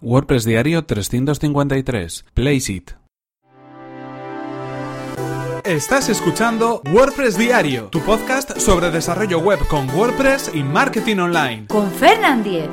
WordPress Diario 353. Placeit. Estás escuchando WordPress Diario, tu podcast sobre desarrollo web con WordPress y marketing online. Con Fernand Diez.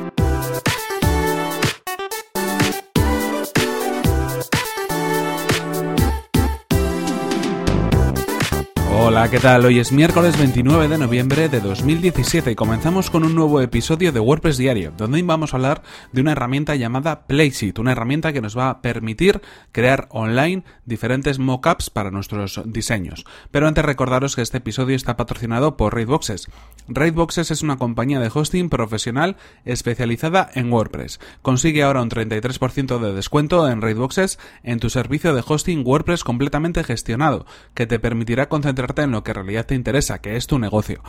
Hola, ¿qué tal? Hoy es miércoles 29 de noviembre de 2017 y comenzamos con un nuevo episodio de WordPress Diario, donde hoy vamos a hablar de una herramienta llamada Placeit, una herramienta que nos va a permitir crear online diferentes mockups para nuestros diseños. Pero antes recordaros que este episodio está patrocinado por Raidboxes. Raidboxes es una compañía de hosting profesional especializada en WordPress. Consigue ahora un 33% de descuento en Raidboxes en tu servicio de hosting WordPress completamente gestionado, que te permitirá concentrarte en lo que en realidad te interesa, que es tu negocio.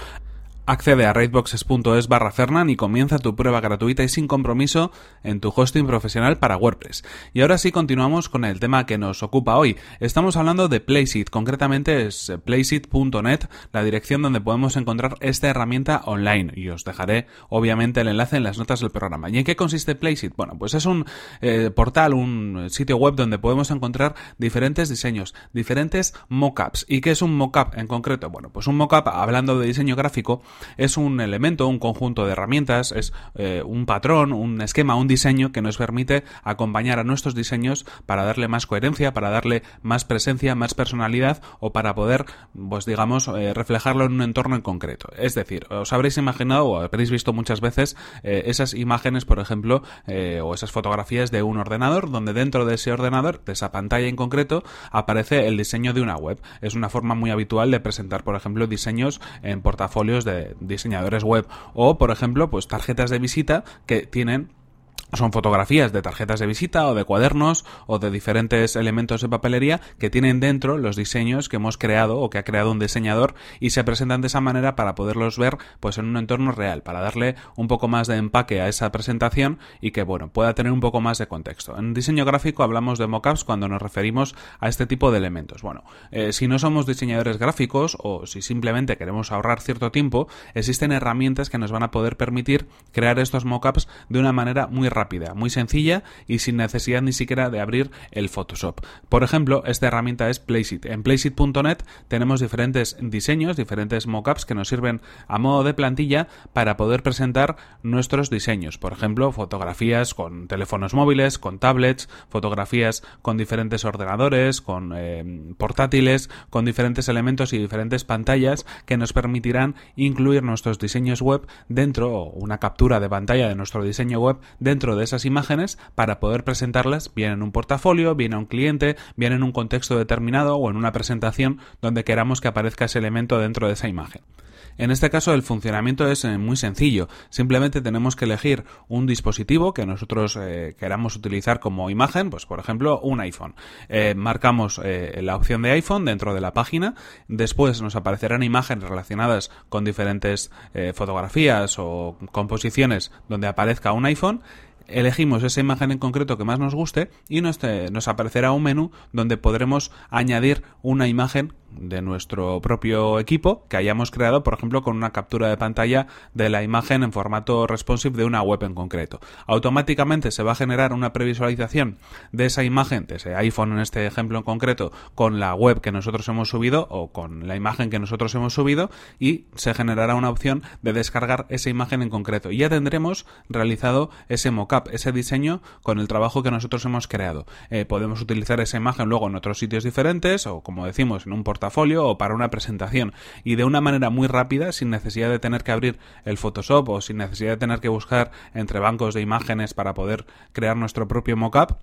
Accede a raidboxes.es barra Fernan y comienza tu prueba gratuita y sin compromiso en tu hosting profesional para WordPress. Y ahora sí continuamos con el tema que nos ocupa hoy. Estamos hablando de Placeit, concretamente es placeit.net, la dirección donde podemos encontrar esta herramienta online. Y os dejaré obviamente el enlace en las notas del programa. ¿Y en qué consiste Placeit? Bueno, pues es un eh, portal, un sitio web donde podemos encontrar diferentes diseños, diferentes mockups. ¿Y qué es un mockup en concreto? Bueno, pues un mockup, hablando de diseño gráfico, es un elemento, un conjunto de herramientas, es eh, un patrón, un esquema, un diseño que nos permite acompañar a nuestros diseños para darle más coherencia, para darle más presencia, más personalidad o para poder, pues digamos, eh, reflejarlo en un entorno en concreto. Es decir, os habréis imaginado o habréis visto muchas veces eh, esas imágenes, por ejemplo, o esas fotografías de un ordenador, donde dentro de ese ordenador, de esa pantalla en concreto, aparece el diseño de una web. Es una forma muy habitual de presentar, por ejemplo, diseños en portafolios de diseñadores web o, por ejemplo, pues tarjetas de visita que tienen son fotografías de tarjetas de visita o de cuadernos o de diferentes elementos de papelería que tienen dentro los diseños que hemos creado o que ha creado un diseñador y se presentan de esa manera para poderlos ver pues en un entorno real, para darle un poco más de empaque a esa presentación y que bueno, pueda tener un poco más de contexto. En diseño gráfico hablamos de mockups cuando nos referimos a este tipo de elementos. Bueno, eh, si no somos diseñadores gráficos o si simplemente queremos ahorrar cierto tiempo, existen herramientas que nos van a poder permitir crear estos mockups de una manera muy rápida, muy sencilla y sin necesidad ni siquiera de abrir el Photoshop. Por ejemplo, esta herramienta es Placeit. En placeit.net tenemos diferentes diseños, diferentes mockups que nos sirven a modo de plantilla para poder presentar nuestros diseños. Por ejemplo, fotografías con teléfonos móviles, con tablets, fotografías con diferentes ordenadores, con eh, portátiles, con diferentes elementos y diferentes pantallas que nos permitirán incluir nuestros diseños web dentro o una captura de pantalla de nuestro diseño web dentro de esas imágenes para poder presentarlas bien en un portafolio, bien a un cliente, bien en un contexto determinado o en una presentación donde queramos que aparezca ese elemento dentro de esa imagen. En este caso el funcionamiento es eh, muy sencillo. Simplemente tenemos que elegir un dispositivo que nosotros eh, queramos utilizar como imagen, pues por ejemplo un iPhone. Eh, marcamos la opción de iPhone dentro de la página. Después nos aparecerán imágenes relacionadas con diferentes fotografías o composiciones donde aparezca un iPhone elegimos esa imagen en concreto que más nos guste y nos, nos, aparecerá un menú donde podremos añadir una imagen de nuestro propio equipo que hayamos creado, por ejemplo, con una captura de pantalla de la imagen en formato responsive de una web en concreto. Automáticamente se va a generar una previsualización de esa imagen, de ese iPhone en este ejemplo en concreto, con la web que nosotros hemos subido o con la imagen que nosotros hemos subido y se generará una opción de descargar esa imagen en concreto. Y ya tendremos realizado ese mockup, ese diseño con el trabajo que nosotros hemos creado. Eh, podemos utilizar esa imagen luego en otros sitios diferentes o, como decimos, en un portal o para una presentación. Y de una manera muy rápida sin necesidad de tener que abrir el Photoshop o sin necesidad de tener que buscar entre bancos de imágenes para poder crear nuestro propio mockup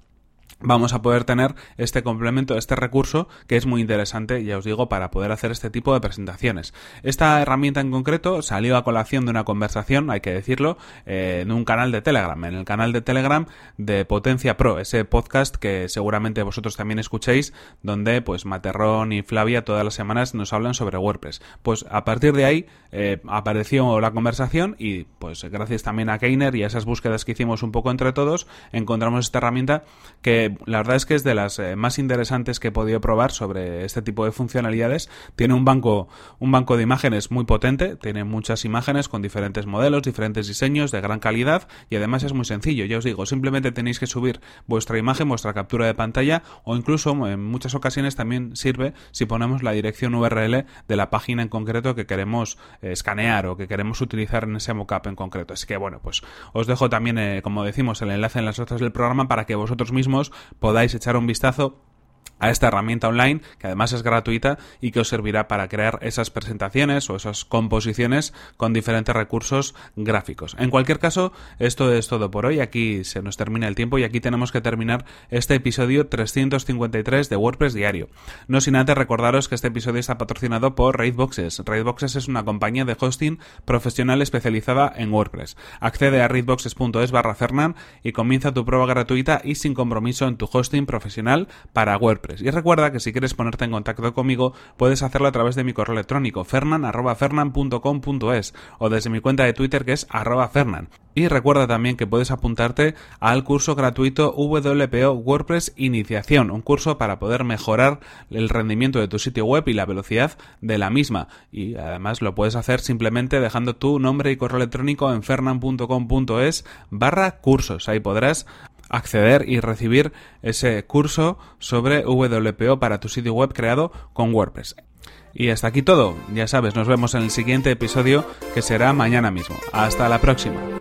vamos a poder tener este complemento, este recurso que es muy interesante, ya os digo, para poder hacer este tipo de presentaciones. Esta herramienta en concreto salió a colación de una conversación, hay que decirlo, eh, en un canal de Telegram, en el canal de Telegram de Potencia Pro, ese podcast que seguramente vosotros también escuchéis, donde pues Materrón y Flavia todas las semanas nos hablan sobre WordPress. Pues a partir de ahí eh, apareció la conversación y pues gracias también a Keiner y a esas búsquedas que hicimos un poco entre todos, encontramos esta herramienta que la verdad es que es de las eh, más interesantes que he podido probar sobre este tipo de funcionalidades. Tiene un banco, un banco de imágenes muy potente, tiene muchas imágenes con diferentes modelos, diferentes diseños de gran calidad y además es muy sencillo. Ya os digo, simplemente tenéis que subir vuestra imagen, vuestra captura de pantalla o incluso en muchas ocasiones también sirve si ponemos la dirección URL de la página en concreto que queremos eh, escanear o que queremos utilizar en ese mockup en concreto. Así que bueno, pues os dejo también, eh, como decimos, el enlace en las notas del programa para que vosotros mismos podáis echar un vistazo a esta herramienta online que además es gratuita y que os servirá para crear esas presentaciones o esas composiciones con diferentes recursos gráficos. En cualquier caso, esto es todo por hoy. Aquí se nos termina el tiempo y aquí tenemos que terminar este episodio 353 de WordPress Diario. No sin antes recordaros que este episodio está patrocinado por Raidboxes. Raidboxes es una compañía de hosting profesional especializada en WordPress. Accede a raidboxes.es barra Fernan y comienza tu prueba gratuita y sin compromiso en tu hosting profesional para WordPress. Y recuerda que si quieres ponerte en contacto conmigo, puedes hacerlo a través de mi correo electrónico fernan.fernan.com.es o desde mi cuenta de Twitter que es fernan. Y recuerda también que puedes apuntarte al curso gratuito WPO WordPress Iniciación, un curso para poder mejorar el rendimiento de tu sitio web y la velocidad de la misma. Y además lo puedes hacer simplemente dejando tu nombre y correo electrónico en fernan.com.es barra cursos. Ahí podrás acceder y recibir ese curso sobre WPO para tu sitio web creado con WordPress. Y hasta aquí todo, ya sabes, nos vemos en el siguiente episodio que será mañana mismo. Hasta la próxima.